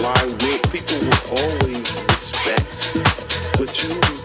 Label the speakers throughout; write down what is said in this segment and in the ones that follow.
Speaker 1: why we, people will always respect what you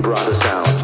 Speaker 2: brought us out.